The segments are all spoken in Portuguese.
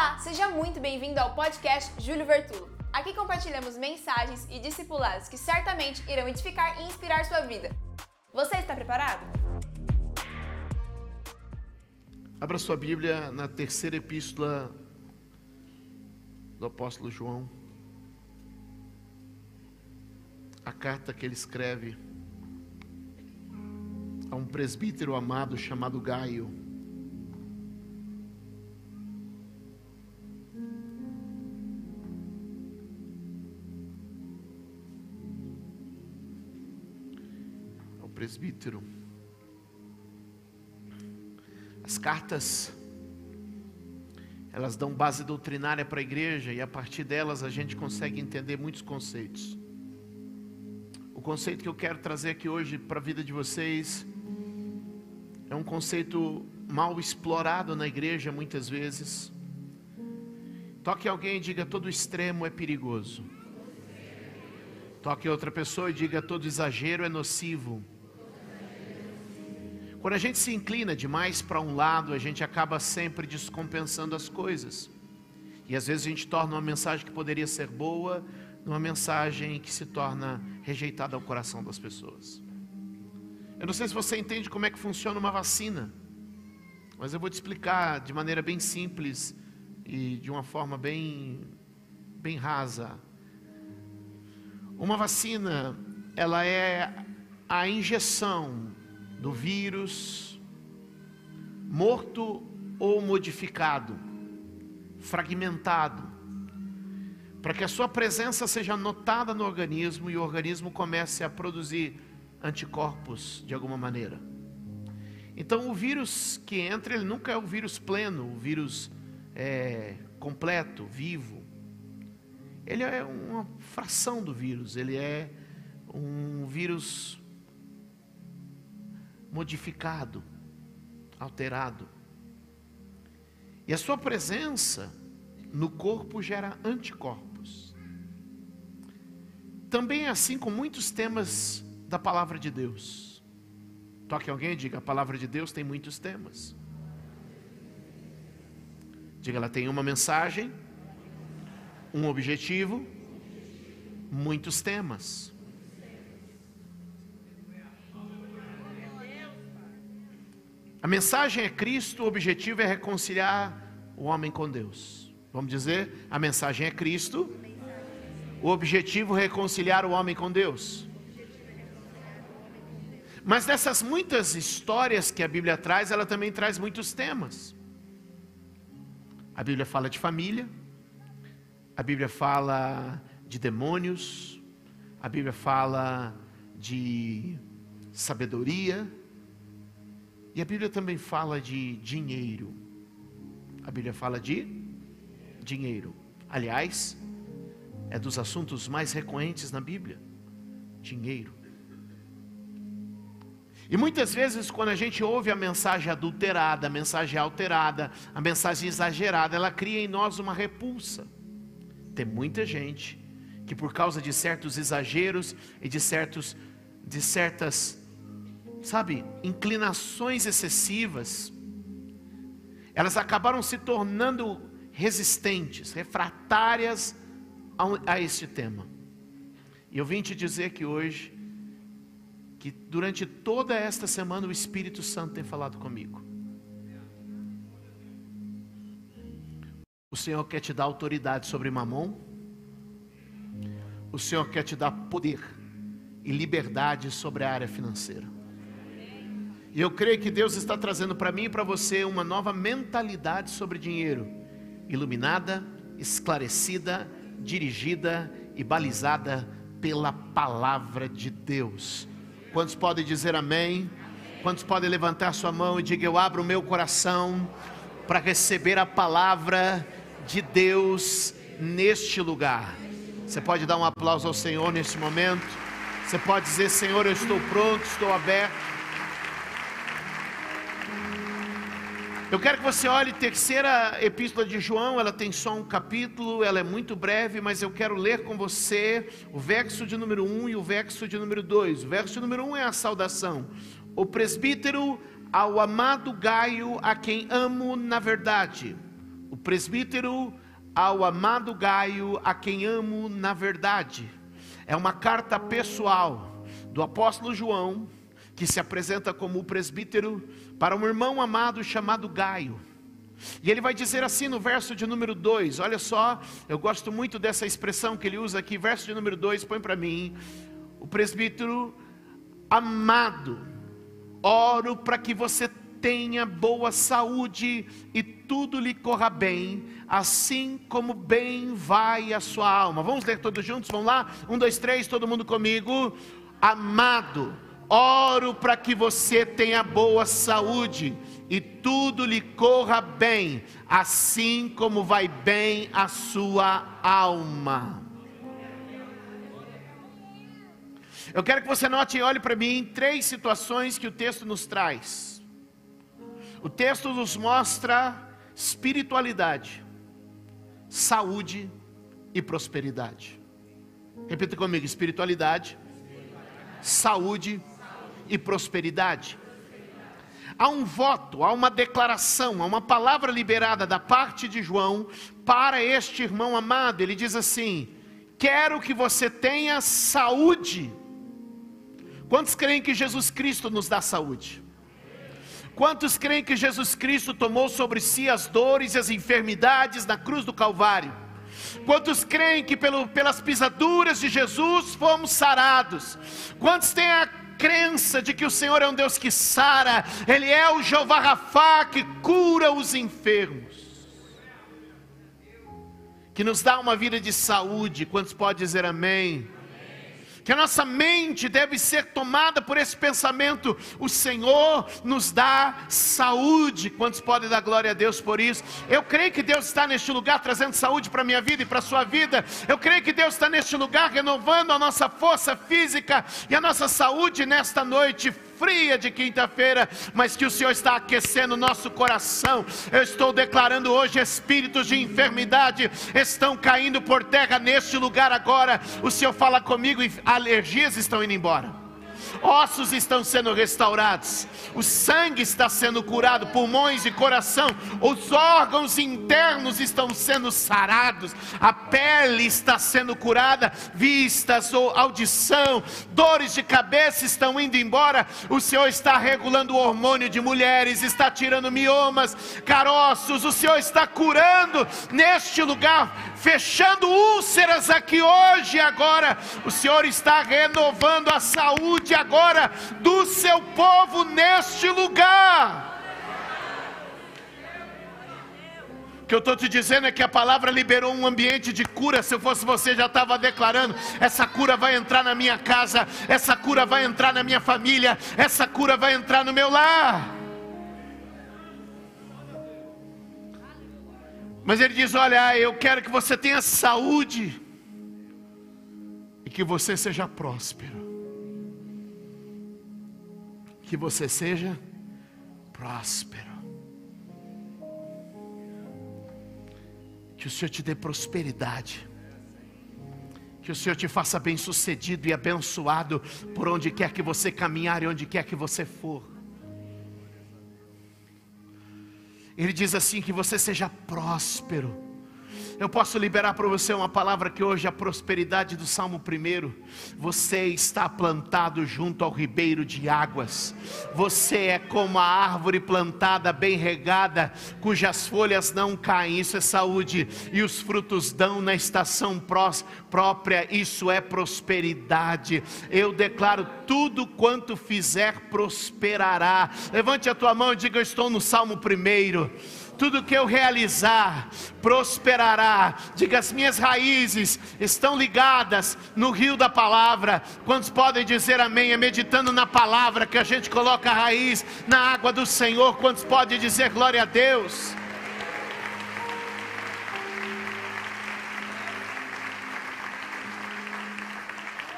Olá, seja muito bem-vindo ao podcast Júlio Vertulo. Aqui compartilhamos mensagens e discipulados que certamente irão edificar e inspirar sua vida. Você está preparado? Abra sua Bíblia na terceira epístola do apóstolo João. A carta que ele escreve a um presbítero amado chamado Gaio. Presbítero. As cartas elas dão base doutrinária para a igreja e a partir delas a gente consegue entender muitos conceitos. O conceito que eu quero trazer aqui hoje para a vida de vocês é um conceito mal explorado na igreja muitas vezes. Toque alguém e diga: todo extremo é perigoso. Toque outra pessoa e diga: todo exagero é nocivo. Quando a gente se inclina demais para um lado, a gente acaba sempre descompensando as coisas. E às vezes a gente torna uma mensagem que poderia ser boa, numa mensagem que se torna rejeitada ao coração das pessoas. Eu não sei se você entende como é que funciona uma vacina, mas eu vou te explicar de maneira bem simples e de uma forma bem, bem rasa. Uma vacina, ela é a injeção do vírus morto ou modificado, fragmentado, para que a sua presença seja notada no organismo e o organismo comece a produzir anticorpos de alguma maneira. Então, o vírus que entra, ele nunca é o vírus pleno, o vírus é, completo, vivo. Ele é uma fração do vírus, ele é um vírus modificado, alterado. E a sua presença no corpo gera anticorpos. Também é assim com muitos temas da palavra de Deus. Toque alguém e diga: a palavra de Deus tem muitos temas. Diga, ela tem uma mensagem, um objetivo, muitos temas. A mensagem é Cristo, o objetivo é reconciliar o homem com Deus. Vamos dizer, a mensagem é Cristo, o objetivo é reconciliar o homem com Deus. Mas dessas muitas histórias que a Bíblia traz, ela também traz muitos temas. A Bíblia fala de família, a Bíblia fala de demônios, a Bíblia fala de sabedoria, e a Bíblia também fala de dinheiro. A Bíblia fala de dinheiro. Aliás, é dos assuntos mais recorrentes na Bíblia: dinheiro. E muitas vezes, quando a gente ouve a mensagem adulterada, a mensagem alterada, a mensagem exagerada, ela cria em nós uma repulsa. Tem muita gente que, por causa de certos exageros e de, certos, de certas sabe, inclinações excessivas, elas acabaram se tornando resistentes, refratárias a, a este tema. E eu vim te dizer que hoje, que durante toda esta semana o Espírito Santo tem falado comigo. O Senhor quer te dar autoridade sobre Mamon. O Senhor quer te dar poder e liberdade sobre a área financeira. E eu creio que Deus está trazendo para mim e para você uma nova mentalidade sobre dinheiro, iluminada, esclarecida, dirigida e balizada pela palavra de Deus. Quantos podem dizer amém? Quantos podem levantar sua mão e dizer: Eu abro o meu coração para receber a palavra de Deus neste lugar? Você pode dar um aplauso ao Senhor neste momento? Você pode dizer: Senhor, eu estou pronto, estou aberto. Eu quero que você olhe terceira epístola de João, ela tem só um capítulo, ela é muito breve, mas eu quero ler com você o verso de número 1 e o verso de número 2. O verso de número 1 é a saudação. O presbítero ao amado Gaio, a quem amo na verdade, o presbítero ao amado Gaio, a quem amo na verdade. É uma carta pessoal do apóstolo João, que se apresenta como o presbítero para um irmão amado chamado Gaio. E ele vai dizer assim no verso de número 2, olha só, eu gosto muito dessa expressão que ele usa aqui, verso de número 2, põe para mim. O presbítero amado, oro para que você tenha boa saúde e tudo lhe corra bem, assim como bem vai a sua alma. Vamos ler todos juntos? Vamos lá? Um, dois, três, todo mundo comigo. Amado, oro para que você tenha boa saúde e tudo lhe corra bem, assim como vai bem a sua alma. Eu quero que você note e olhe para mim três situações que o texto nos traz. O texto nos mostra espiritualidade, saúde e prosperidade. Repita comigo: espiritualidade, saúde e prosperidade há um voto, há uma declaração, há uma palavra liberada da parte de João para este irmão amado. Ele diz assim: Quero que você tenha saúde. Quantos creem que Jesus Cristo nos dá saúde? Quantos creem que Jesus Cristo tomou sobre si as dores e as enfermidades na cruz do Calvário? Quantos creem que pelo, pelas pisaduras de Jesus fomos sarados? Quantos têm a crença de que o Senhor é um Deus que sara, Ele é o Jeová Rafá que cura os enfermos, que nos dá uma vida de saúde. Quantos podem dizer amém? Que a nossa mente deve ser tomada por esse pensamento: o Senhor nos dá saúde. Quantos podem dar glória a Deus por isso? Eu creio que Deus está neste lugar trazendo saúde para a minha vida e para a sua vida. Eu creio que Deus está neste lugar renovando a nossa força física e a nossa saúde nesta noite fria de quinta-feira, mas que o Senhor está aquecendo o nosso coração. Eu estou declarando hoje: espíritos de enfermidade estão caindo por terra neste lugar agora. O Senhor fala comigo e alergias estão indo embora ossos estão sendo restaurados, o sangue está sendo curado, pulmões e coração, os órgãos internos estão sendo sarados, a pele está sendo curada, vistas ou audição, dores de cabeça estão indo embora. O Senhor está regulando o hormônio de mulheres, está tirando miomas, caroços, o Senhor está curando neste lugar, fechando úlceras aqui hoje e agora. O Senhor está renovando a saúde agora do seu povo neste lugar. O que eu estou te dizendo é que a palavra liberou um ambiente de cura. Se eu fosse você, já estava declarando: essa cura vai entrar na minha casa, essa cura vai entrar na minha família, essa cura vai entrar no meu lar. Mas ele diz: Olha, eu quero que você tenha saúde e que você seja próspero. Que você seja próspero. Que o Senhor te dê prosperidade. Que o Senhor te faça bem sucedido e abençoado por onde quer que você caminhar e onde quer que você for. Ele diz assim: que você seja próspero eu posso liberar para você uma palavra que hoje é a prosperidade do Salmo 1. Você está plantado junto ao ribeiro de águas. Você é como a árvore plantada, bem regada, cujas folhas não caem. Isso é saúde. E os frutos dão na estação prós, própria. Isso é prosperidade. Eu declaro tudo quanto fizer prosperará. Levante a tua mão e diga: Eu estou no Salmo 1 tudo que eu realizar prosperará. Diga: as minhas raízes estão ligadas no rio da palavra. Quantos podem dizer amém? É meditando na palavra que a gente coloca a raiz na água do Senhor. Quantos podem dizer glória a Deus?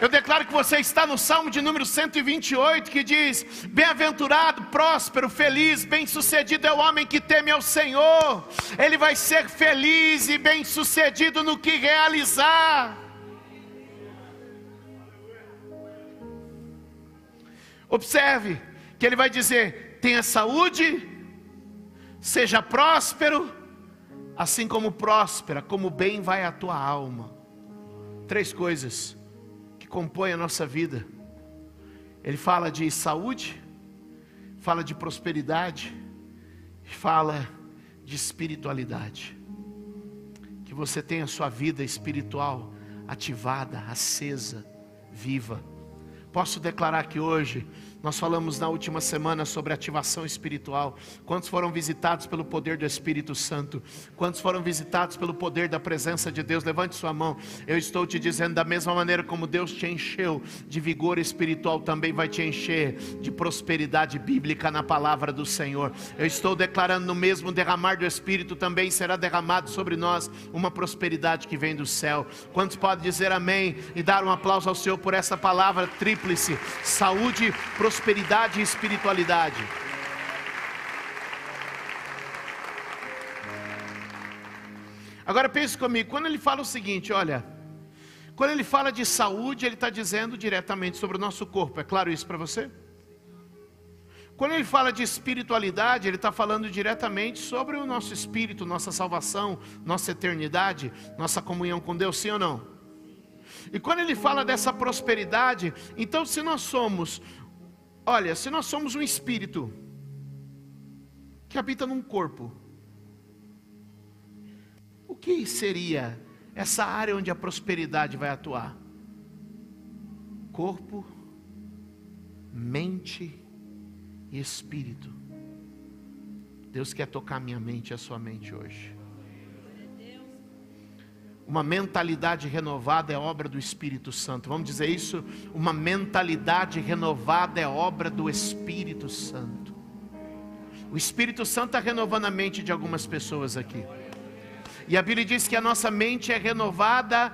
Eu declaro que você está no Salmo de número 128, que diz: Bem-aventurado, próspero, feliz, bem-sucedido é o homem que teme ao Senhor. Ele vai ser feliz e bem-sucedido no que realizar. Observe que ele vai dizer: tenha saúde, seja próspero assim como próspera, como bem vai a tua alma. Três coisas que compõem a nossa vida. Ele fala de saúde, fala de prosperidade, fala de espiritualidade. Que você tenha sua vida espiritual ativada, acesa, viva. Posso declarar que hoje nós falamos na última semana sobre ativação espiritual. Quantos foram visitados pelo poder do Espírito Santo? Quantos foram visitados pelo poder da presença de Deus? Levante sua mão. Eu estou te dizendo, da mesma maneira como Deus te encheu de vigor espiritual, também vai te encher de prosperidade bíblica na palavra do Senhor. Eu estou declarando no mesmo derramar do Espírito também será derramado sobre nós uma prosperidade que vem do céu. Quantos podem dizer amém e dar um aplauso ao Senhor por essa palavra tríplice? Saúde, prosperidade prosperidade e espiritualidade. Agora pense comigo, quando ele fala o seguinte, olha, quando ele fala de saúde, ele está dizendo diretamente sobre o nosso corpo, é claro isso para você? Quando ele fala de espiritualidade, ele está falando diretamente sobre o nosso espírito, nossa salvação, nossa eternidade, nossa comunhão com Deus, sim ou não? E quando ele fala dessa prosperidade, então se nós somos Olha, se nós somos um espírito que habita num corpo, o que seria essa área onde a prosperidade vai atuar? Corpo, mente e espírito. Deus quer tocar minha mente e a sua mente hoje. Uma mentalidade renovada é obra do Espírito Santo. Vamos dizer isso? Uma mentalidade renovada é obra do Espírito Santo. O Espírito Santo está renovando a mente de algumas pessoas aqui. E a Bíblia diz que a nossa mente é renovada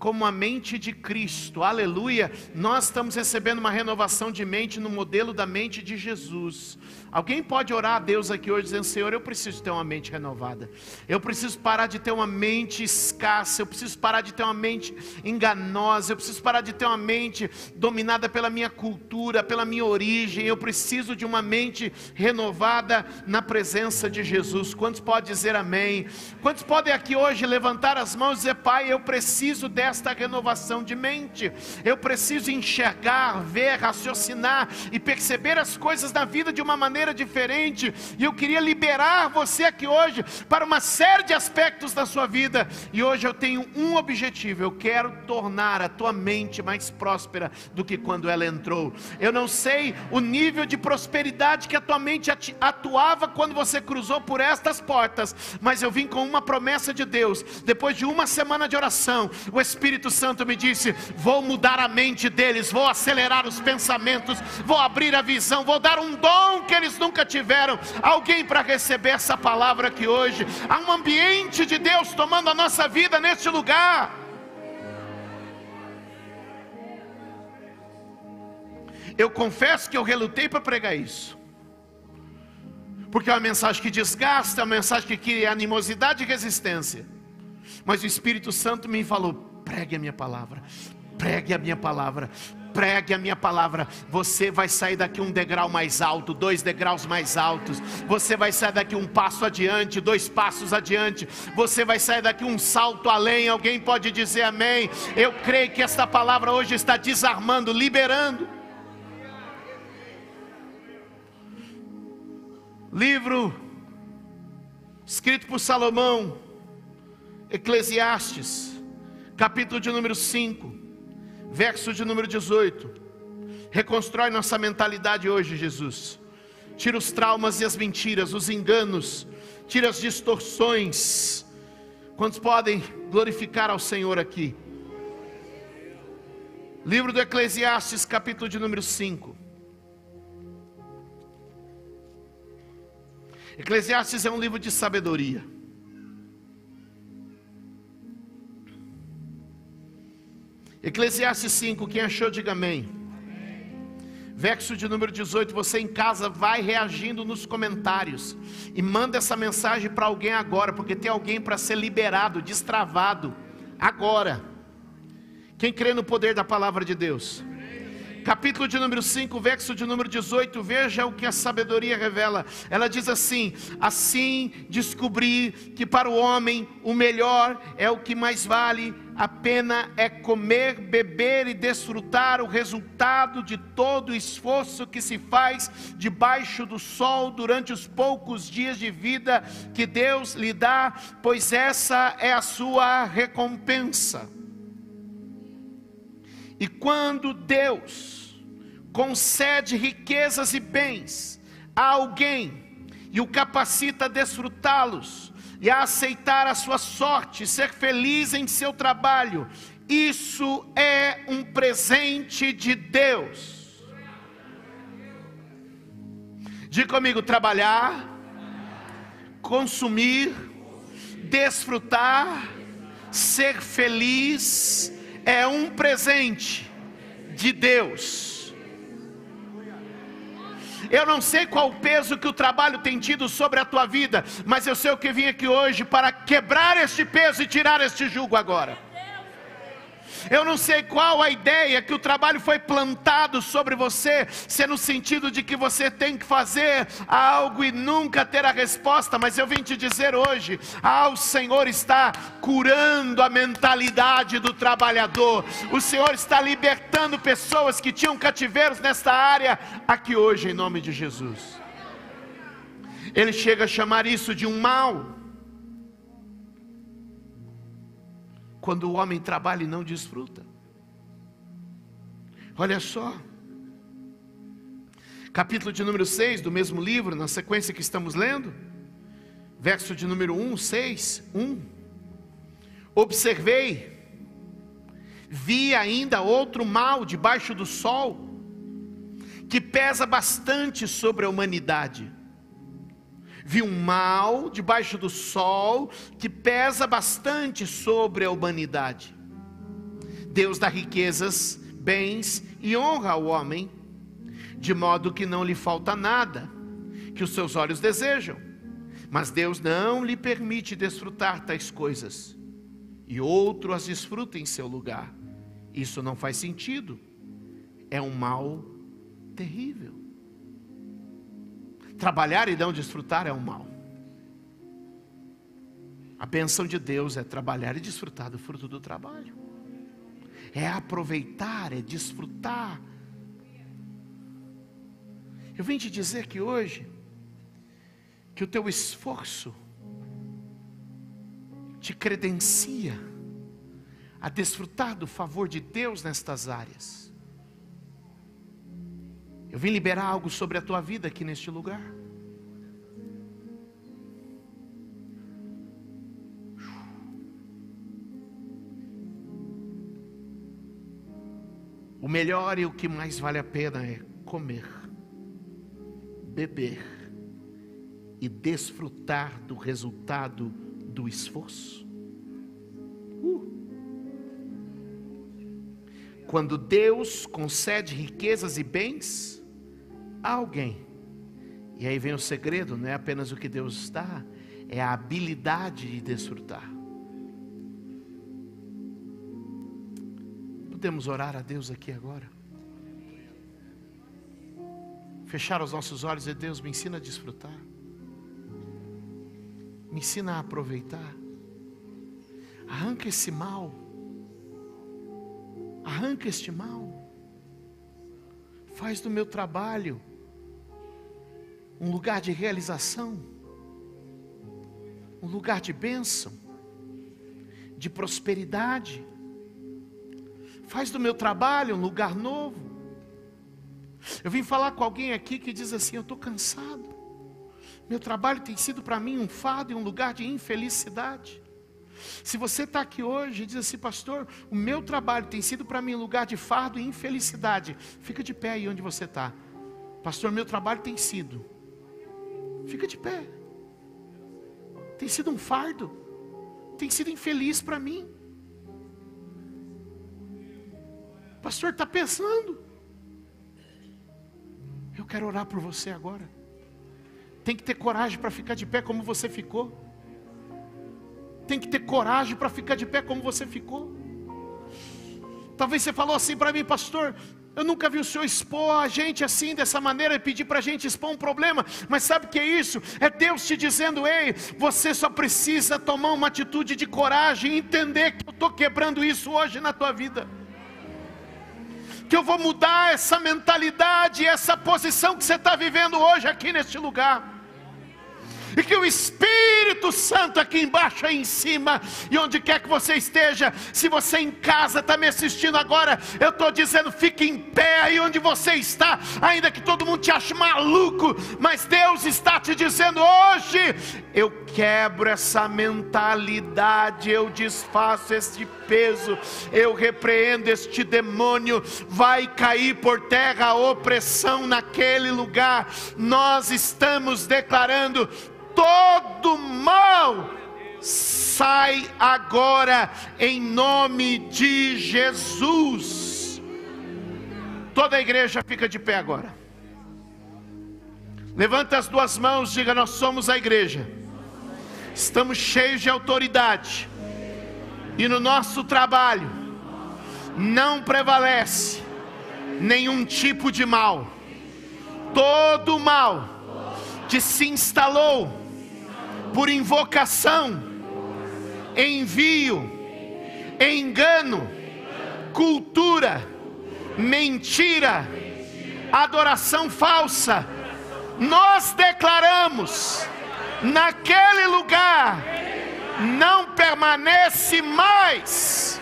como a mente de Cristo, aleluia. Nós estamos recebendo uma renovação de mente no modelo da mente de Jesus. Alguém pode orar a Deus aqui hoje dizendo: Senhor, eu preciso ter uma mente renovada. Eu preciso parar de ter uma mente escassa. Eu preciso parar de ter uma mente enganosa. Eu preciso parar de ter uma mente dominada pela minha cultura, pela minha origem. Eu preciso de uma mente renovada na presença de Jesus. Quantos podem dizer amém? Quantos podem aqui hoje levantar as mãos e dizer: Pai, eu preciso desta renovação de mente. Eu preciso enxergar, ver, raciocinar e perceber as coisas da vida de uma maneira diferente. E eu queria liberar você aqui hoje para uma série de aspectos da sua vida. E hoje eu tenho um objetivo: eu quero tornar a tua mente mais próspera do que quando ela entrou. Eu não sei o nível de prosperidade que a tua mente atuava quando você cruzou por estas portas, mas eu vim com uma promessa de Deus. Depois de uma semana de oração, o Espírito Santo me disse: Vou mudar a mente deles, vou acelerar os pensamentos, vou abrir a visão, vou dar um dom que eles nunca tiveram alguém para receber essa palavra aqui hoje. Há um ambiente de Deus tomando a nossa vida neste lugar. Eu confesso que eu relutei para pregar isso. Porque é uma mensagem que desgasta, é uma mensagem que cria animosidade e resistência. Mas o Espírito Santo me falou: pregue a minha palavra, pregue a minha palavra, pregue a minha palavra. Você vai sair daqui um degrau mais alto, dois degraus mais altos. Você vai sair daqui um passo adiante, dois passos adiante. Você vai sair daqui um salto além. Alguém pode dizer amém? Eu creio que esta palavra hoje está desarmando, liberando. Livro escrito por Salomão, Eclesiastes, capítulo de número 5 verso de número 18. Reconstrói nossa mentalidade hoje, Jesus. Tira os traumas e as mentiras, os enganos, tira as distorções. Quantos podem glorificar ao Senhor aqui? Livro do Eclesiastes, capítulo de número 5. Eclesiastes é um livro de sabedoria. Eclesiastes 5, quem achou, diga amém. Verso de número 18, você em casa vai reagindo nos comentários e manda essa mensagem para alguém agora, porque tem alguém para ser liberado, destravado agora. Quem crê no poder da palavra de Deus? Capítulo de número 5, verso de número 18, veja o que a sabedoria revela. Ela diz assim: Assim descobri que para o homem o melhor é o que mais vale a pena é comer, beber e desfrutar o resultado de todo o esforço que se faz debaixo do sol durante os poucos dias de vida que Deus lhe dá, pois essa é a sua recompensa. E quando Deus concede riquezas e bens a alguém e o capacita a desfrutá-los e a aceitar a sua sorte, ser feliz em seu trabalho, isso é um presente de Deus. Diga comigo: trabalhar, consumir, desfrutar, ser feliz é um presente de Deus. Eu não sei qual o peso que o trabalho tem tido sobre a tua vida, mas eu sei o que vim aqui hoje para quebrar este peso e tirar este jugo agora. Eu não sei qual a ideia que o trabalho foi plantado sobre você, se é no sentido de que você tem que fazer algo e nunca ter a resposta, mas eu vim te dizer hoje: ah, o Senhor está curando a mentalidade do trabalhador, o Senhor está libertando pessoas que tinham cativeiros nesta área, aqui hoje, em nome de Jesus. Ele chega a chamar isso de um mal. Quando o homem trabalha e não desfruta. Olha só, capítulo de número 6 do mesmo livro, na sequência que estamos lendo, verso de número 1, 6, 1. Observei, vi ainda outro mal debaixo do sol, que pesa bastante sobre a humanidade vi um mal debaixo do sol que pesa bastante sobre a humanidade. Deus dá riquezas, bens e honra ao homem, de modo que não lhe falta nada que os seus olhos desejam. Mas Deus não lhe permite desfrutar tais coisas, e outro as desfruta em seu lugar. Isso não faz sentido. É um mal terrível. Trabalhar e não desfrutar é um mal. A bênção de Deus é trabalhar e desfrutar do fruto do trabalho. É aproveitar, é desfrutar. Eu vim te dizer que hoje, que o teu esforço te credencia a desfrutar do favor de Deus nestas áreas. Eu vim liberar algo sobre a tua vida aqui neste lugar. O melhor e o que mais vale a pena é comer, beber e desfrutar do resultado do esforço. Uh. Quando Deus concede riquezas e bens, alguém. E aí vem o segredo, não é apenas o que Deus dá, é a habilidade de desfrutar. Podemos orar a Deus aqui agora? Fechar os nossos olhos e Deus me ensina a desfrutar. Me ensina a aproveitar. Arranca esse mal. Arranca este mal. Faz do meu trabalho um lugar de realização, um lugar de bênção, de prosperidade. Faz do meu trabalho um lugar novo. Eu vim falar com alguém aqui que diz assim: Eu estou cansado. Meu trabalho tem sido para mim um fardo e um lugar de infelicidade. Se você está aqui hoje e diz assim, pastor, o meu trabalho tem sido para mim um lugar de fardo e infelicidade, fica de pé aí onde você está. Pastor, meu trabalho tem sido Fica de pé. Tem sido um fardo. Tem sido infeliz para mim. O pastor está pensando. Eu quero orar por você agora. Tem que ter coragem para ficar de pé como você ficou. Tem que ter coragem para ficar de pé como você ficou. Talvez você falou assim para mim, pastor, Eu nunca vi o Senhor expor a gente assim, dessa maneira, e pedir para a gente expor um problema. Mas sabe o que é isso? É Deus te dizendo: ei, você só precisa tomar uma atitude de coragem e entender que eu estou quebrando isso hoje na tua vida. Que eu vou mudar essa mentalidade, essa posição que você está vivendo hoje aqui neste lugar e que o Espírito Santo aqui embaixo aí em cima, e onde quer que você esteja, se você em casa está me assistindo agora, eu estou dizendo, fique em pé aí onde você está, ainda que todo mundo te ache maluco, mas Deus está te dizendo hoje, eu quebro essa mentalidade, eu desfaço este peso, eu repreendo este demônio, vai cair por terra a opressão naquele lugar. Nós estamos declarando todo mal sai agora em nome de Jesus. Toda a igreja fica de pé agora. Levanta as duas mãos, diga: Nós somos a igreja. Estamos cheios de autoridade. E no nosso trabalho não prevalece nenhum tipo de mal. Todo mal que se instalou por invocação, envio, engano, cultura, mentira, adoração falsa, nós declaramos, naquele lugar não permanece mais.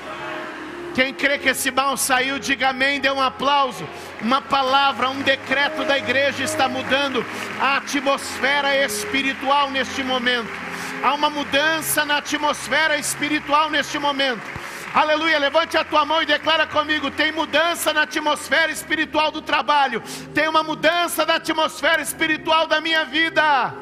Quem crê que esse mal saiu, diga amém, dê um aplauso. Uma palavra, um decreto da igreja está mudando a atmosfera espiritual neste momento. Há uma mudança na atmosfera espiritual neste momento. Aleluia, levante a tua mão e declara comigo: tem mudança na atmosfera espiritual do trabalho, tem uma mudança na atmosfera espiritual da minha vida.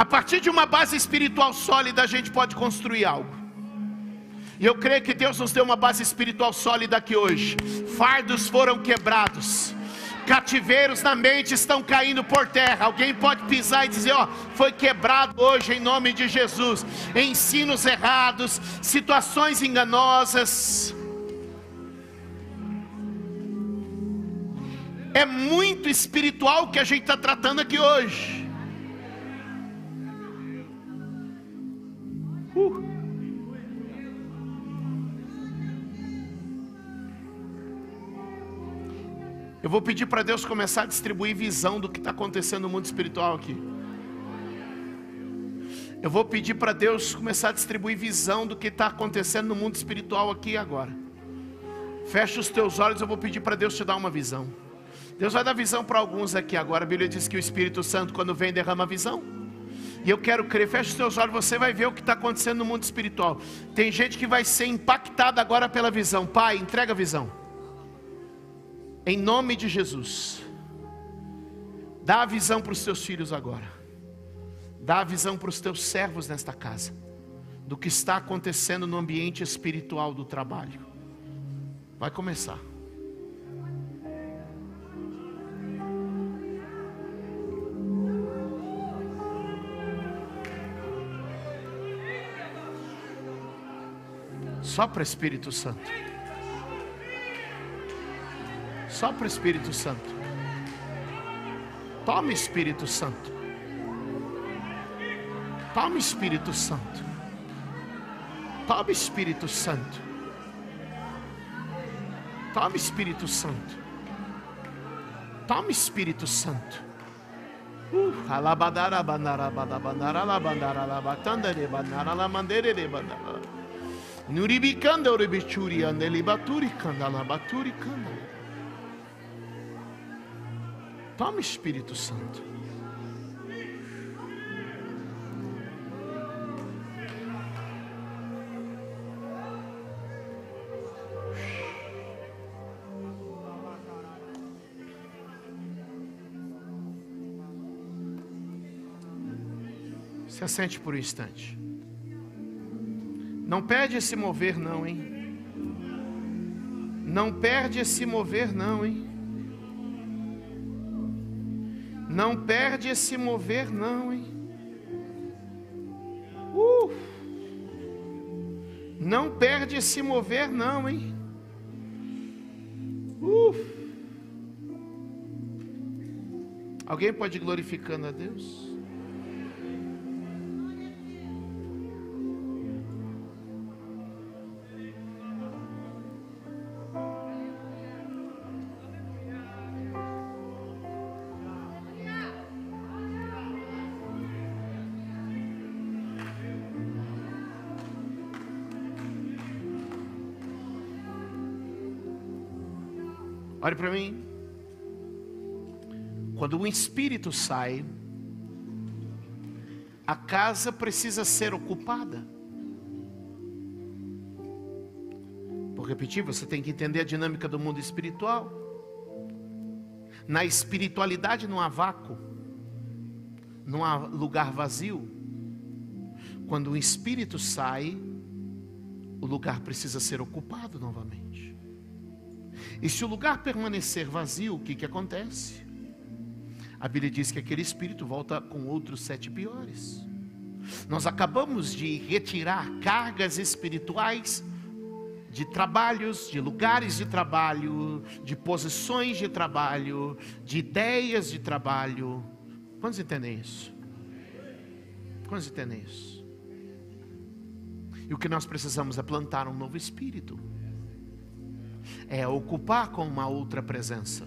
A partir de uma base espiritual sólida, a gente pode construir algo. E eu creio que Deus nos deu uma base espiritual sólida aqui hoje. Fardos foram quebrados. Cativeiros na mente estão caindo por terra. Alguém pode pisar e dizer: Ó, foi quebrado hoje em nome de Jesus. Ensinos errados, situações enganosas. É muito espiritual que a gente está tratando aqui hoje. Uh. Eu vou pedir para Deus começar a distribuir visão do que está acontecendo no mundo espiritual aqui. Eu vou pedir para Deus começar a distribuir visão do que está acontecendo no mundo espiritual aqui agora. Fecha os teus olhos, eu vou pedir para Deus te dar uma visão. Deus vai dar visão para alguns aqui agora. A Bíblia diz que o Espírito Santo, quando vem, derrama visão. E eu quero crer, feche os seus olhos, você vai ver o que está acontecendo no mundo espiritual. Tem gente que vai ser impactada agora pela visão. Pai, entrega a visão. Em nome de Jesus. Dá a visão para os teus filhos agora. Dá a visão para os teus servos nesta casa. Do que está acontecendo no ambiente espiritual do trabalho. Vai começar. Sopra Espírito Santo. Sopra Espírito Santo. Toma Espírito Santo. Toma Espírito Santo. Toma Espírito Santo. Toma Espírito Santo. Toma Espírito Santo. Uh, alabadara bandara badabandara alabandara alabatanda de bandara alamandere de bandara. Nuribicanda uribichuri andeli baturi candala baturi candala. Toma Espírito Santo. Se assente por um instante. Não perde esse mover, não, hein? Não perde esse mover, não, hein? Não perde esse mover, não, hein? Uh. Não perde esse mover, não, hein? Uh. Alguém pode ir glorificando a Deus? Olhe para mim. Quando o espírito sai, a casa precisa ser ocupada. Vou repetir, você tem que entender a dinâmica do mundo espiritual. Na espiritualidade não há vácuo, não há lugar vazio. Quando o espírito sai, o lugar precisa ser ocupado novamente. E se o lugar permanecer vazio, o que, que acontece? A Bíblia diz que aquele espírito volta com outros sete piores. Nós acabamos de retirar cargas espirituais de trabalhos, de lugares de trabalho, de posições de trabalho, de ideias de trabalho. Quantos entendem isso? Quantos entendem isso? E o que nós precisamos é plantar um novo espírito é ocupar com uma outra presença.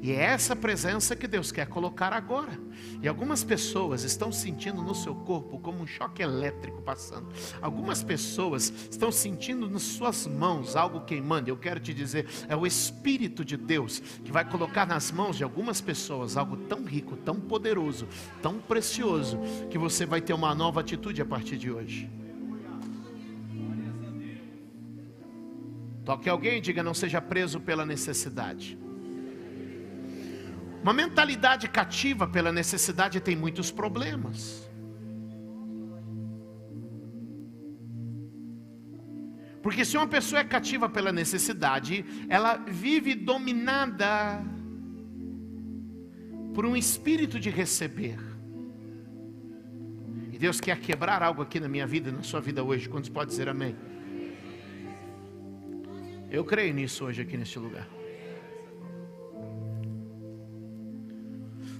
E é essa presença que Deus quer colocar agora. E algumas pessoas estão sentindo no seu corpo como um choque elétrico passando. Algumas pessoas estão sentindo nas suas mãos algo queimando. Eu quero te dizer, é o Espírito de Deus que vai colocar nas mãos de algumas pessoas algo tão rico, tão poderoso, tão precioso, que você vai ter uma nova atitude a partir de hoje. Toque alguém e diga: não seja preso pela necessidade. Uma mentalidade cativa pela necessidade tem muitos problemas. Porque se uma pessoa é cativa pela necessidade, ela vive dominada por um espírito de receber. E Deus quer quebrar algo aqui na minha vida na sua vida hoje. Quantos pode dizer amém? Eu creio nisso hoje aqui neste lugar.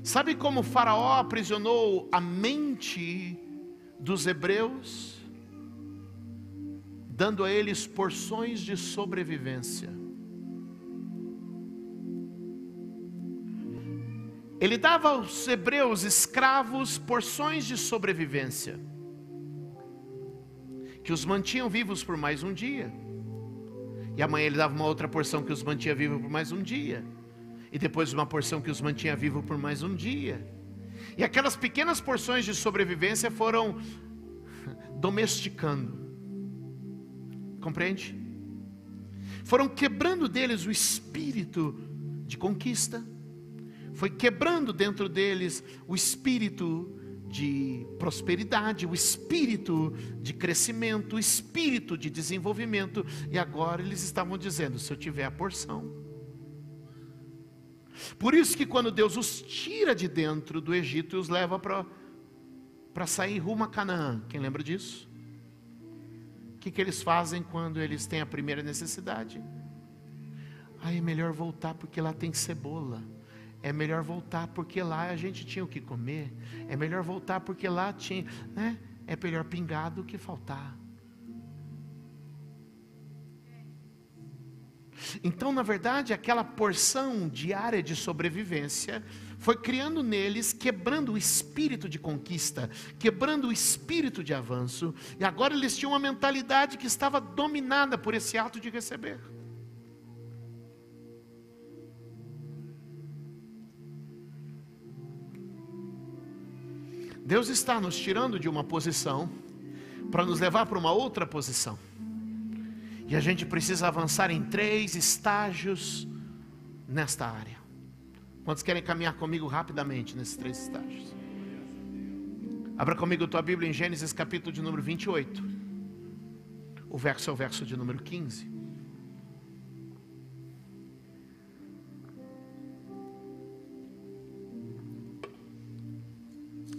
Sabe como Faraó aprisionou a mente dos hebreus, dando a eles porções de sobrevivência? Ele dava aos hebreus escravos porções de sobrevivência, que os mantinham vivos por mais um dia. E amanhã ele dava uma outra porção que os mantinha vivos por mais um dia. E depois uma porção que os mantinha vivos por mais um dia. E aquelas pequenas porções de sobrevivência foram domesticando. Compreende? Foram quebrando deles o espírito de conquista. Foi quebrando dentro deles o espírito de prosperidade, o espírito de crescimento, o espírito de desenvolvimento. E agora eles estavam dizendo: se eu tiver a porção. Por isso que quando Deus os tira de dentro do Egito e os leva para sair rumo a Canaã, quem lembra disso? O que, que eles fazem quando eles têm a primeira necessidade? Aí é melhor voltar porque lá tem cebola. É melhor voltar porque lá a gente tinha o que comer. É melhor voltar porque lá tinha, né? É melhor pingar do que faltar. Então, na verdade, aquela porção diária de sobrevivência foi criando neles, quebrando o espírito de conquista, quebrando o espírito de avanço, e agora eles tinham uma mentalidade que estava dominada por esse ato de receber. Deus está nos tirando de uma posição para nos levar para uma outra posição. E a gente precisa avançar em três estágios nesta área. Quantos querem caminhar comigo rapidamente nesses três estágios? Abra comigo tua Bíblia em Gênesis capítulo de número 28. O verso é o verso de número 15.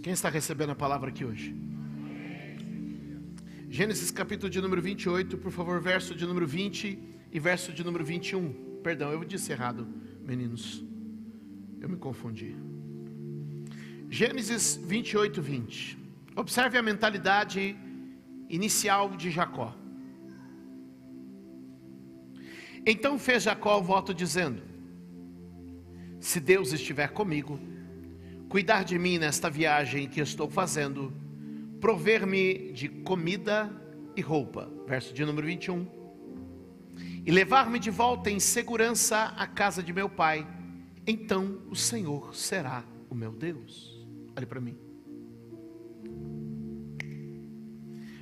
Quem está recebendo a palavra aqui hoje? Gênesis capítulo de número 28, por favor, verso de número 20 e verso de número 21. Perdão, eu disse errado, meninos. Eu me confundi. Gênesis 28, 20. Observe a mentalidade inicial de Jacó. Então fez Jacó o voto dizendo: Se Deus estiver comigo, cuidar de mim nesta viagem que estou fazendo, prover-me de comida e roupa. Verso de número 21. E levar-me de volta em segurança à casa de meu pai, então o Senhor será o meu Deus. Olhe para mim.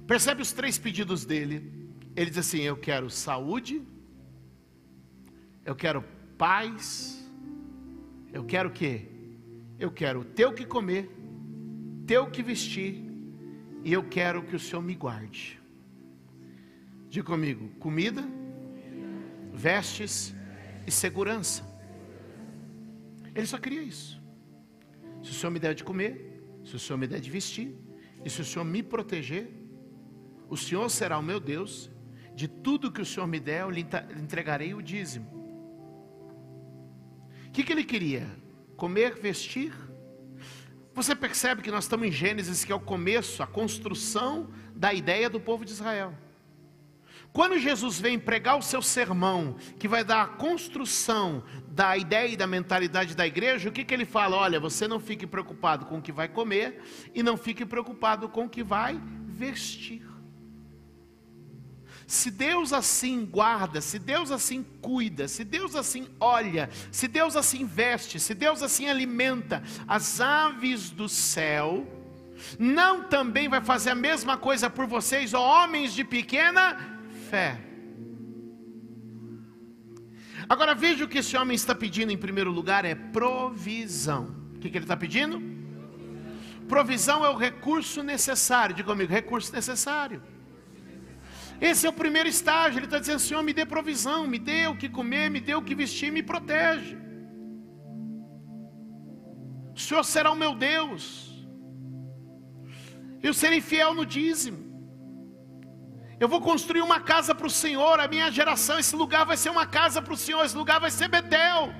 Percebe os três pedidos dele? Ele diz assim: Eu quero saúde, eu quero paz, eu quero o quê? Eu quero o que comer, ter o que vestir, e eu quero que o Senhor me guarde. Diga comigo: comida, vestes e segurança. Ele só queria isso. Se o Senhor me der de comer, se o Senhor me der de vestir, e se o Senhor me proteger, o Senhor será o meu Deus, de tudo que o Senhor me der, eu lhe entregarei o dízimo. O que, que ele queria? Comer, vestir. Você percebe que nós estamos em Gênesis, que é o começo, a construção da ideia do povo de Israel. Quando Jesus vem pregar o seu sermão, que vai dar a construção da ideia e da mentalidade da igreja, o que, que ele fala? Olha, você não fique preocupado com o que vai comer e não fique preocupado com o que vai vestir. Se Deus assim guarda, se Deus assim cuida, se Deus assim olha, se Deus assim veste, se Deus assim alimenta as aves do céu, não também vai fazer a mesma coisa por vocês, ó homens de pequena fé? Agora veja o que esse homem está pedindo em primeiro lugar: é provisão. O que, que ele está pedindo? Provisão é o recurso necessário. Diga comigo, recurso necessário. Esse é o primeiro estágio. Ele está dizendo: Senhor, me dê provisão, me dê o que comer, me dê o que vestir, me protege. O Senhor será o meu Deus. Eu serei fiel no dízimo. Eu vou construir uma casa para o Senhor, a minha geração. Esse lugar vai ser uma casa para o Senhor, esse lugar vai ser Betel.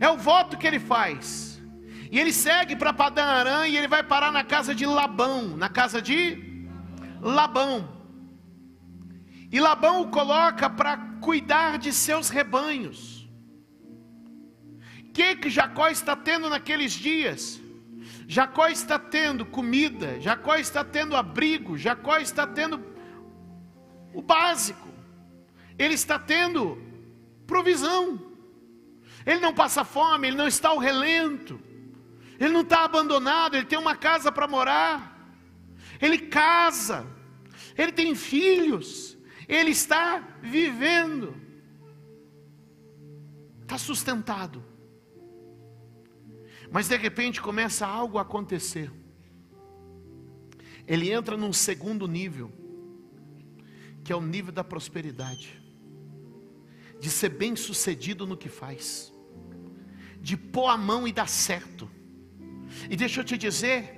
É o voto que ele faz. E ele segue para Padã Arã e ele vai parar na casa de Labão, na casa de Labão. E Labão o coloca para cuidar de seus rebanhos. O que, que Jacó está tendo naqueles dias? Jacó está tendo comida, Jacó está tendo abrigo, Jacó está tendo o básico, ele está tendo provisão, ele não passa fome, ele não está ao relento, ele não está abandonado, ele tem uma casa para morar ele casa, ele tem filhos, ele está vivendo, está sustentado. Mas de repente começa algo a acontecer. Ele entra num segundo nível, que é o nível da prosperidade, de ser bem sucedido no que faz, de pôr a mão e dar certo. E deixa eu te dizer,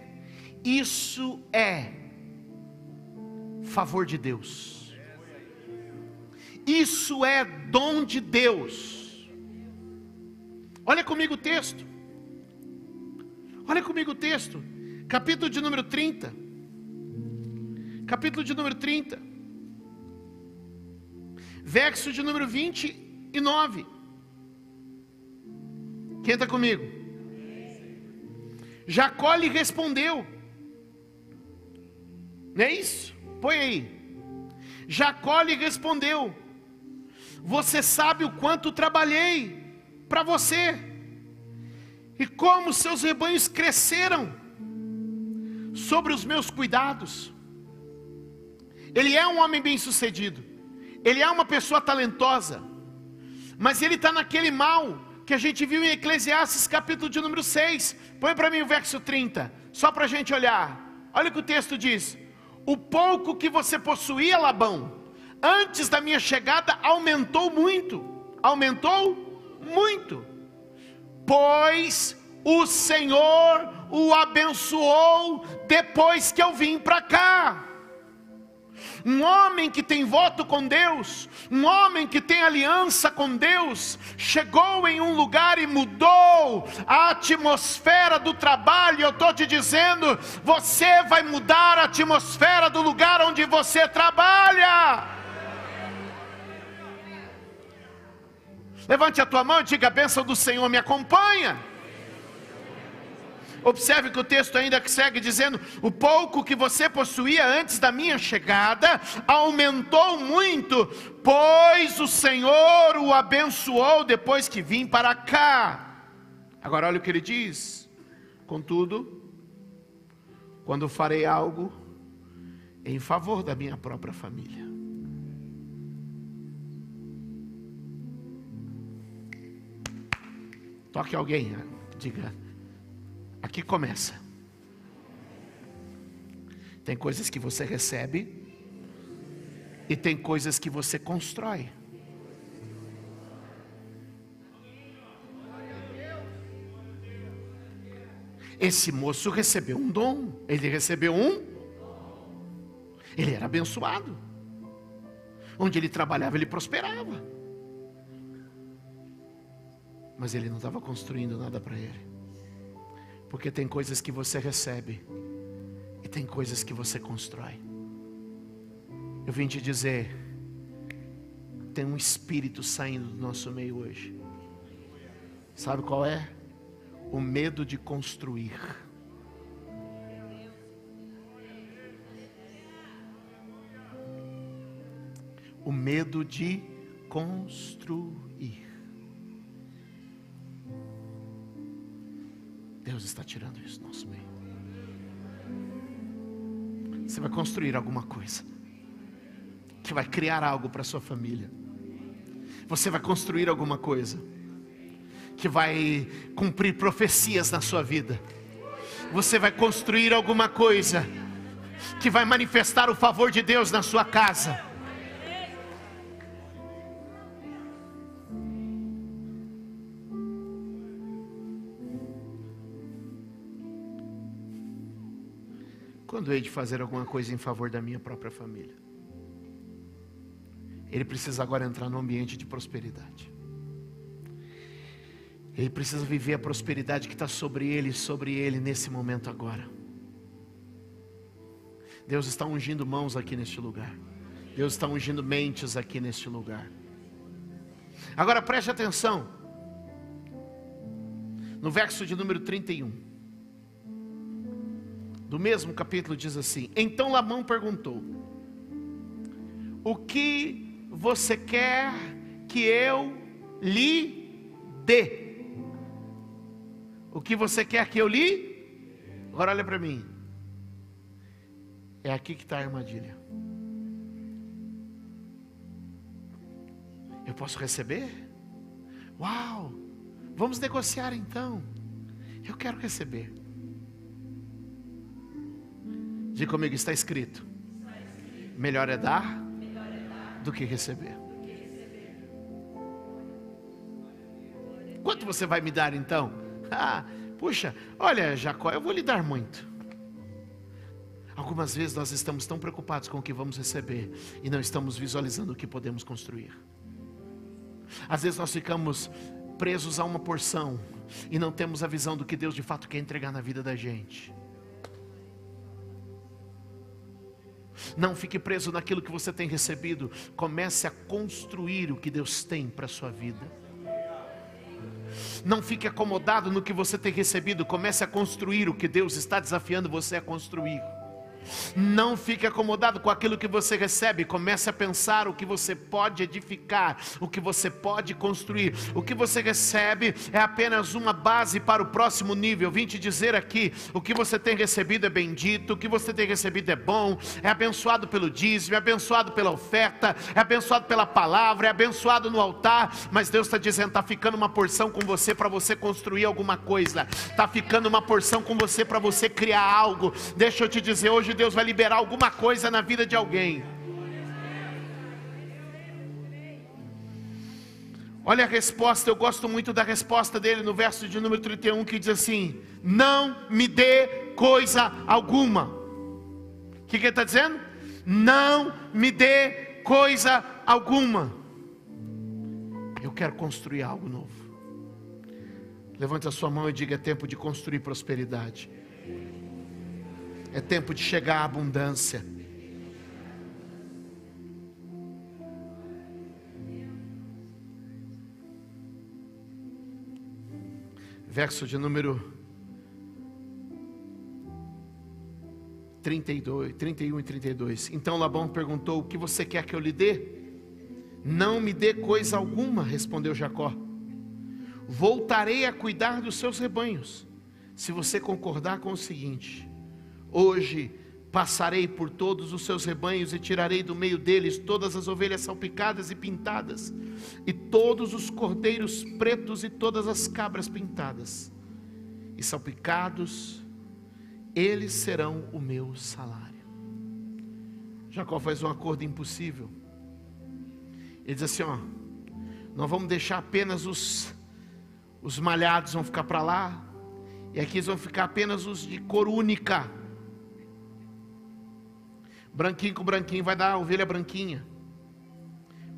isso é favor de Deus. Isso é dom de Deus. Olha comigo o texto. Olha comigo o texto. Capítulo de número 30. Capítulo de número 30. Verso de número 29. Quem está comigo? Jacó lhe respondeu: não é isso? Põe aí. Jacó lhe respondeu: Você sabe o quanto trabalhei para você, e como seus rebanhos cresceram sobre os meus cuidados. Ele é um homem bem-sucedido, ele é uma pessoa talentosa, mas ele está naquele mal que a gente viu em Eclesiastes capítulo de número 6. Põe para mim o verso 30, só para a gente olhar. Olha o que o texto diz: o pouco que você possuía, Labão, antes da minha chegada, aumentou muito. Aumentou muito. Pois o Senhor, o abençoou depois que eu vim para cá. Um homem que tem voto com Deus, um homem que tem aliança com Deus, chegou em um lugar e mudou a atmosfera do trabalho. Eu estou te dizendo, você vai mudar a atmosfera do lugar onde você trabalha. Levante a tua mão e diga: a bênção do Senhor me acompanha. Observe que o texto ainda segue dizendo: o pouco que você possuía antes da minha chegada aumentou muito, pois o Senhor o abençoou depois que vim para cá. Agora olha o que ele diz: contudo, quando farei algo em favor da minha própria família. Toque alguém, diga Aqui começa. Tem coisas que você recebe e tem coisas que você constrói. Esse moço recebeu um dom, ele recebeu um. Ele era abençoado. Onde ele trabalhava, ele prosperava. Mas ele não estava construindo nada para ele. Porque tem coisas que você recebe e tem coisas que você constrói. Eu vim te dizer, tem um espírito saindo do nosso meio hoje. Sabe qual é? O medo de construir. O medo de construir. Deus está tirando isso do nosso meio. Você vai construir alguma coisa que vai criar algo para sua família. Você vai construir alguma coisa que vai cumprir profecias na sua vida. Você vai construir alguma coisa que vai manifestar o favor de Deus na sua casa. Quando hei de fazer alguma coisa em favor da minha própria família? Ele precisa agora entrar no ambiente de prosperidade. Ele precisa viver a prosperidade que está sobre ele, sobre ele nesse momento agora. Deus está ungindo mãos aqui neste lugar. Deus está ungindo mentes aqui neste lugar. Agora preste atenção. No verso de número 31 do mesmo capítulo diz assim: Então Lamão perguntou: O que você quer que eu lhe dê? O que você quer que eu lhe? Agora olha para mim. É aqui que está a armadilha. Eu posso receber? Uau! Vamos negociar então. Eu quero receber. Diga comigo, está escrito. Melhor é dar do que receber. Quanto você vai me dar então? Ah, puxa, olha, Jacó, eu vou lhe dar muito. Algumas vezes nós estamos tão preocupados com o que vamos receber e não estamos visualizando o que podemos construir. Às vezes nós ficamos presos a uma porção e não temos a visão do que Deus de fato quer entregar na vida da gente. Não fique preso naquilo que você tem recebido. Comece a construir o que Deus tem para a sua vida. Não fique acomodado no que você tem recebido. Comece a construir o que Deus está desafiando você a construir. Não fique acomodado com aquilo que você recebe. Comece a pensar o que você pode edificar, o que você pode construir. O que você recebe é apenas uma base para o próximo nível. Vim te dizer aqui: o que você tem recebido é bendito, o que você tem recebido é bom, é abençoado pelo dízimo, é abençoado pela oferta, é abençoado pela palavra, é abençoado no altar. Mas Deus está dizendo: está ficando uma porção com você para você construir alguma coisa, está ficando uma porção com você para você criar algo. Deixa eu te dizer hoje Deus vai liberar alguma coisa na vida de alguém. Olha a resposta, eu gosto muito da resposta dele no verso de número 31 que diz assim: Não me dê coisa alguma. O que, que ele está dizendo? Não me dê coisa alguma. Eu quero construir algo novo. Levante a sua mão e diga: é tempo de construir prosperidade. É tempo de chegar à abundância. Verso de número 32, 31 e 32. Então Labão perguntou: O que você quer que eu lhe dê? Não me dê coisa alguma, respondeu Jacó. Voltarei a cuidar dos seus rebanhos, se você concordar com o seguinte: Hoje passarei por todos os seus rebanhos e tirarei do meio deles todas as ovelhas salpicadas e pintadas, e todos os cordeiros pretos e todas as cabras pintadas e salpicados, eles serão o meu salário. Jacó faz um acordo impossível. Ele diz assim: ó, nós vamos deixar apenas os, os malhados vão ficar para lá, e aqui vão ficar apenas os de cor única. Branquinho com branquinho vai dar ovelha branquinha.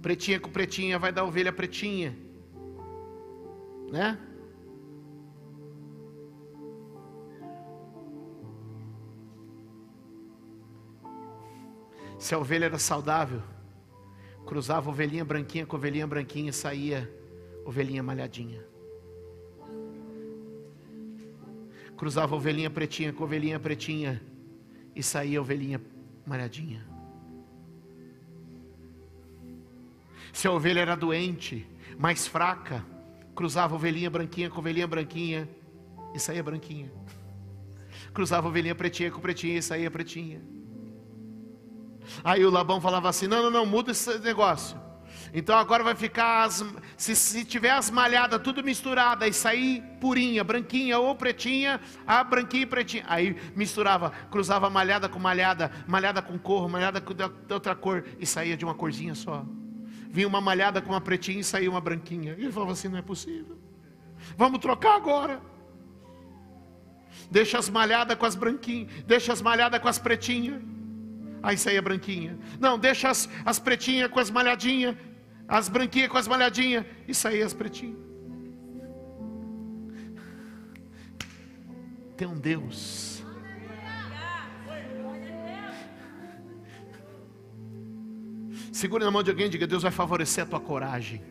Pretinha com pretinha vai dar ovelha pretinha. Né? Se a ovelha era saudável, cruzava ovelhinha branquinha com ovelhinha branquinha, saía ovelhinha malhadinha. Cruzava ovelhinha pretinha com ovelhinha pretinha e saía ovelhinha malhadinha. Se a ovelha era doente, mais fraca, cruzava ovelhinha branquinha com ovelhinha branquinha e saía branquinha. Cruzava ovelhinha pretinha com pretinha e saía pretinha. Aí o Labão falava assim: não, não, não, muda esse negócio. Então agora vai ficar, as, se, se tiver as malhadas tudo misturada e sair purinha, branquinha ou pretinha, a branquinha e pretinha. Aí misturava, cruzava malhada com malhada, malhada com cor, malhada com outra cor e saía de uma corzinha só. Vinha uma malhada com uma pretinha e saía uma branquinha. E ele falava assim: não é possível. Vamos trocar agora. Deixa as malhadas com as branquinhas, deixa as malhadas com as pretinhas. Aí saía branquinha. Não, deixa as, as pretinhas com as malhadinhas, as branquinhas com as malhadinhas, e saía as pretinhas. Tem um Deus. Segure na mão de alguém e diga: Deus vai favorecer a tua coragem.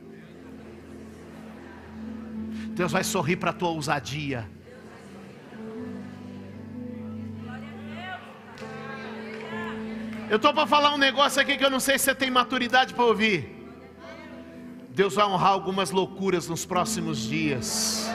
Deus vai sorrir para a tua ousadia. Eu estou para falar um negócio aqui que eu não sei se você tem maturidade para ouvir. Deus vai honrar algumas loucuras nos próximos dias.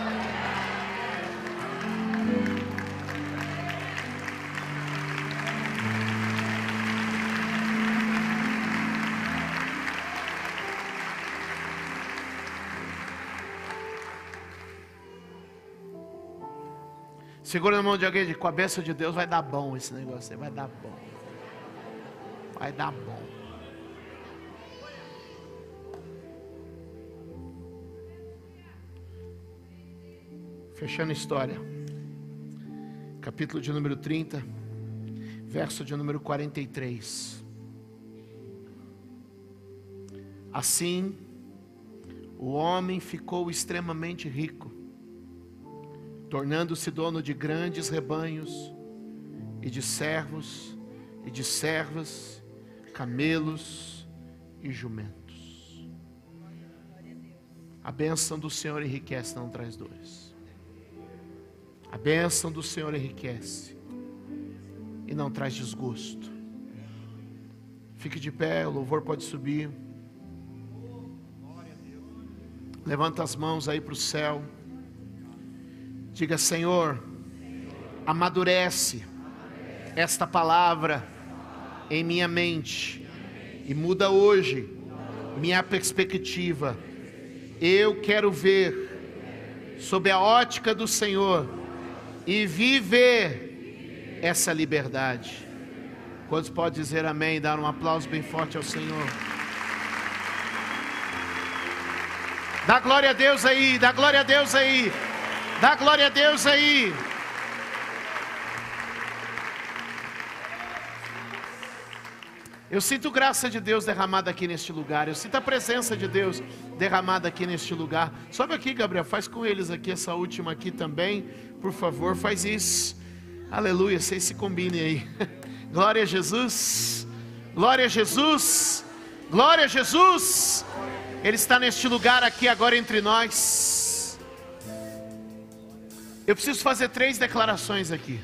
Segura na mão de alguém, com a bênção de Deus vai dar bom esse negócio, vai dar bom vai dar bom. Fechando a história. Capítulo de número 30, verso de número 43. Assim, o homem ficou extremamente rico, tornando-se dono de grandes rebanhos e de servos e de servas camelos e jumentos. A bênção do Senhor enriquece, não traz dores. A bênção do Senhor enriquece e não traz desgosto. Fique de pé, o louvor pode subir. Levanta as mãos aí para o céu. Diga, Senhor, amadurece esta palavra em minha mente e muda hoje minha perspectiva. Eu quero ver sob a ótica do Senhor e viver essa liberdade. Quantos pode dizer amém? Dar um aplauso bem forte ao Senhor. Dá glória a Deus aí, dá glória a Deus aí. Dá glória a Deus aí. Eu sinto graça de Deus derramada aqui neste lugar. Eu sinto a presença de Deus derramada aqui neste lugar. Sobe aqui, Gabriel. Faz com eles aqui essa última aqui também. Por favor, faz isso. Aleluia. Vocês se combinem aí. Glória a Jesus. Glória a Jesus. Glória a Jesus. Ele está neste lugar aqui agora entre nós. Eu preciso fazer três declarações aqui.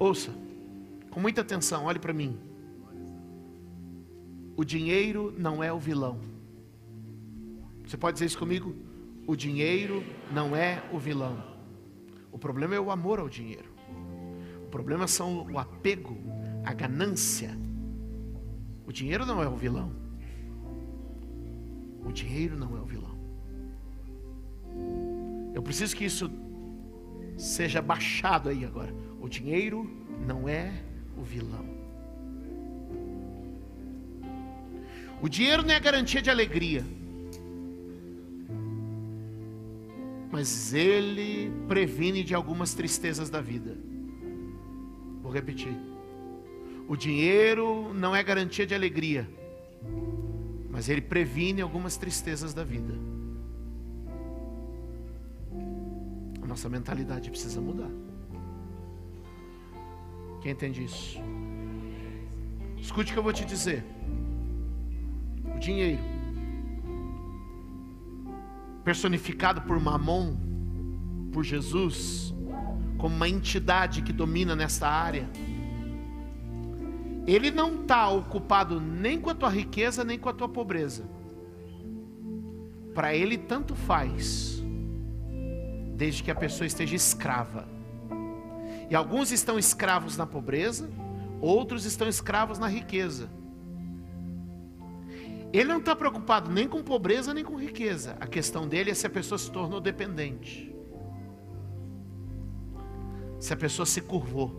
Ouça, com muita atenção, olhe para mim. O dinheiro não é o vilão. Você pode dizer isso comigo? O dinheiro não é o vilão. O problema é o amor ao dinheiro. O problema são o apego, a ganância. O dinheiro não é o vilão. O dinheiro não é o vilão. Eu preciso que isso seja baixado aí agora. O dinheiro não é o vilão. O dinheiro não é garantia de alegria, mas ele previne de algumas tristezas da vida. Vou repetir. O dinheiro não é garantia de alegria, mas ele previne algumas tristezas da vida. A nossa mentalidade precisa mudar. Quem entende isso? Escute o que eu vou te dizer dinheiro, personificado por Mamon, por Jesus, como uma entidade que domina nessa área, ele não está ocupado nem com a tua riqueza, nem com a tua pobreza. Para ele, tanto faz, desde que a pessoa esteja escrava. E alguns estão escravos na pobreza, outros estão escravos na riqueza. Ele não está preocupado nem com pobreza nem com riqueza. A questão dele é se a pessoa se tornou dependente. Se a pessoa se curvou,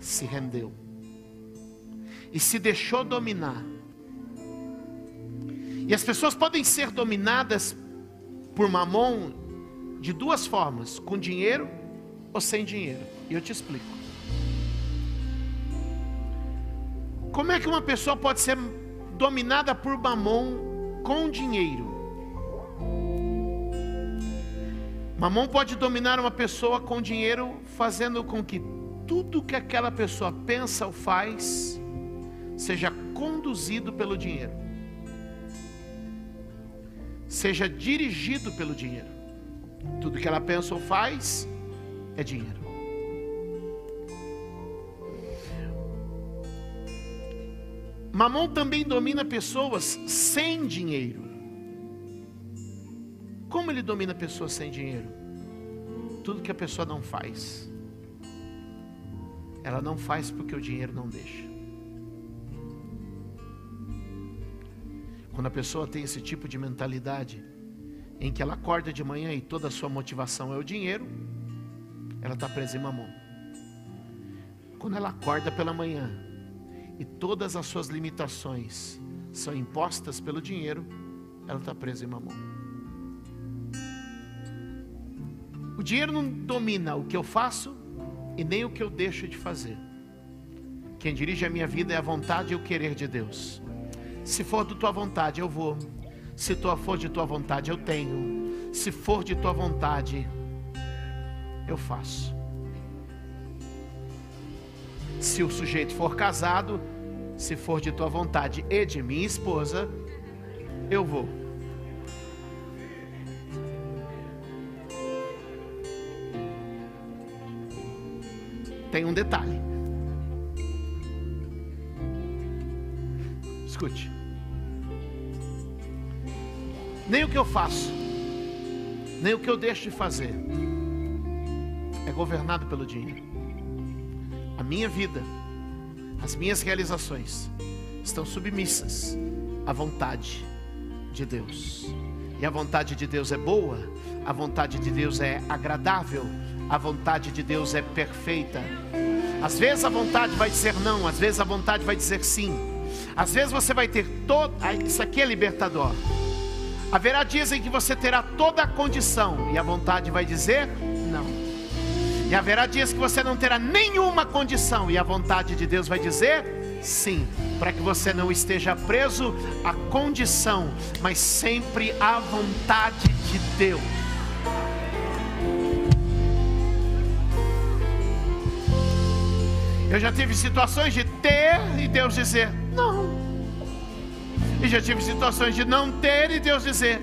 se rendeu e se deixou dominar. E as pessoas podem ser dominadas por mamon de duas formas: com dinheiro ou sem dinheiro. E eu te explico. Como é que uma pessoa pode ser dominada por mamon com dinheiro. Mamon pode dominar uma pessoa com dinheiro, fazendo com que tudo que aquela pessoa pensa ou faz seja conduzido pelo dinheiro, seja dirigido pelo dinheiro. Tudo que ela pensa ou faz é dinheiro. Mamon também domina pessoas sem dinheiro. Como ele domina pessoas sem dinheiro? Tudo que a pessoa não faz, ela não faz porque o dinheiro não deixa. Quando a pessoa tem esse tipo de mentalidade, em que ela acorda de manhã e toda a sua motivação é o dinheiro, ela está presa em mamon. Quando ela acorda pela manhã e todas as suas limitações são impostas pelo dinheiro, ela está presa em mamão. O dinheiro não domina o que eu faço e nem o que eu deixo de fazer. Quem dirige a minha vida é a vontade e o querer de Deus. Se for de tua vontade, eu vou. Se tua for de tua vontade, eu tenho. Se for de tua vontade, eu faço. Se o sujeito for casado, se for de tua vontade e de minha esposa, eu vou. Tem um detalhe. Escute. Nem o que eu faço, nem o que eu deixo de fazer, é governado pelo dinheiro minha vida, as minhas realizações estão submissas à vontade de Deus. E a vontade de Deus é boa, a vontade de Deus é agradável, a vontade de Deus é perfeita. Às vezes a vontade vai dizer não, às vezes a vontade vai dizer sim. Às vezes você vai ter todo. Isso aqui é libertador. Haverá dias em que você terá toda a condição e a vontade vai dizer não. E haverá dias que você não terá nenhuma condição e a vontade de Deus vai dizer sim, para que você não esteja preso à condição, mas sempre à vontade de Deus. Eu já tive situações de ter e Deus dizer não. E já tive situações de não ter e Deus dizer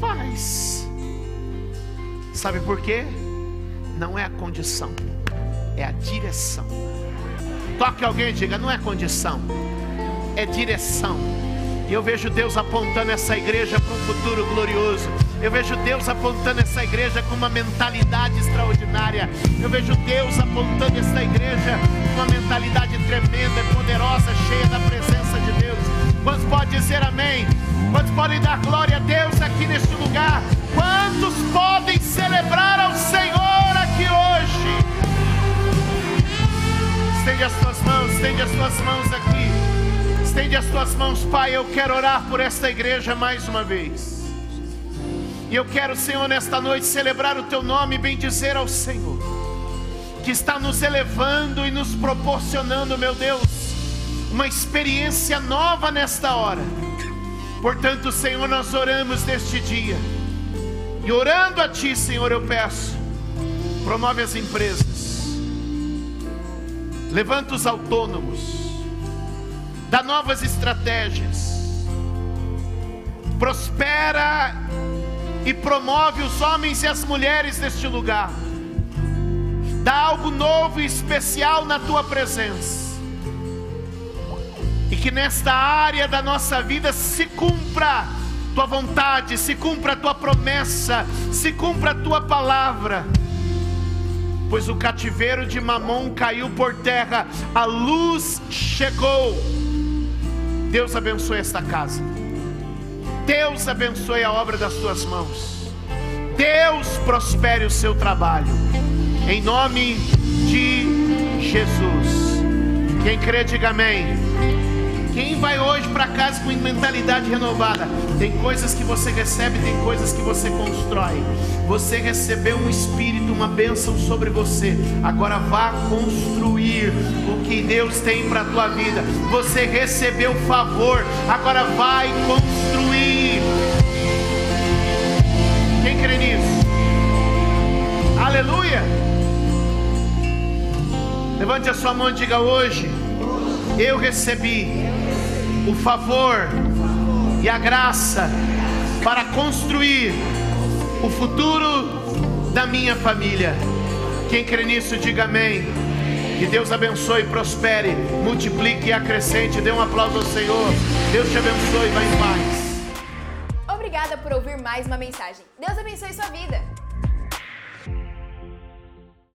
faz. Sabe por quê? Não é a condição, é a direção. Toque alguém e diga: não é condição, é direção. E eu vejo Deus apontando essa igreja para um futuro glorioso. Eu vejo Deus apontando essa igreja com uma mentalidade extraordinária. Eu vejo Deus apontando essa igreja com uma mentalidade tremenda, poderosa, cheia da presença de Deus. Quantos podem dizer amém? Quantos podem dar glória a Deus aqui neste lugar? Quantos podem celebrar ao Senhor Estende as tuas mãos, estende as tuas mãos aqui. Estende as tuas mãos, Pai. Eu quero orar por esta igreja mais uma vez. E eu quero, Senhor, nesta noite celebrar o teu nome e bendizer ao Senhor, que está nos elevando e nos proporcionando, meu Deus, uma experiência nova nesta hora. Portanto, Senhor, nós oramos neste dia. E orando a Ti, Senhor, eu peço, promove as empresas, levanta os autônomos, dá novas estratégias, prospera e promove os homens e as mulheres deste lugar, dá algo novo e especial na tua presença, e que nesta área da nossa vida se cumpra tua vontade, se cumpra a tua promessa, se cumpra a tua palavra pois o cativeiro de Mamon caiu por terra, a luz chegou Deus abençoe esta casa. Deus abençoe a obra das tuas mãos. Deus prospere o seu trabalho. Em nome de Jesus. Quem crê, diga amém. Quem vai hoje para casa com mentalidade renovada? Tem coisas que você recebe, tem coisas que você constrói. Você recebeu um espírito, uma bênção sobre você. Agora vá construir o que Deus tem para a tua vida. Você recebeu favor, agora vai construir. Quem crê nisso? Aleluia! Levante a sua mão e diga hoje: Eu recebi o favor e a graça para construir o futuro da minha família. Quem crê nisso, diga amém. Que Deus abençoe, prospere, multiplique e acrescente. Dê um aplauso ao Senhor. Deus te abençoe. Vai em paz. Obrigada por ouvir mais uma mensagem. Deus abençoe sua vida.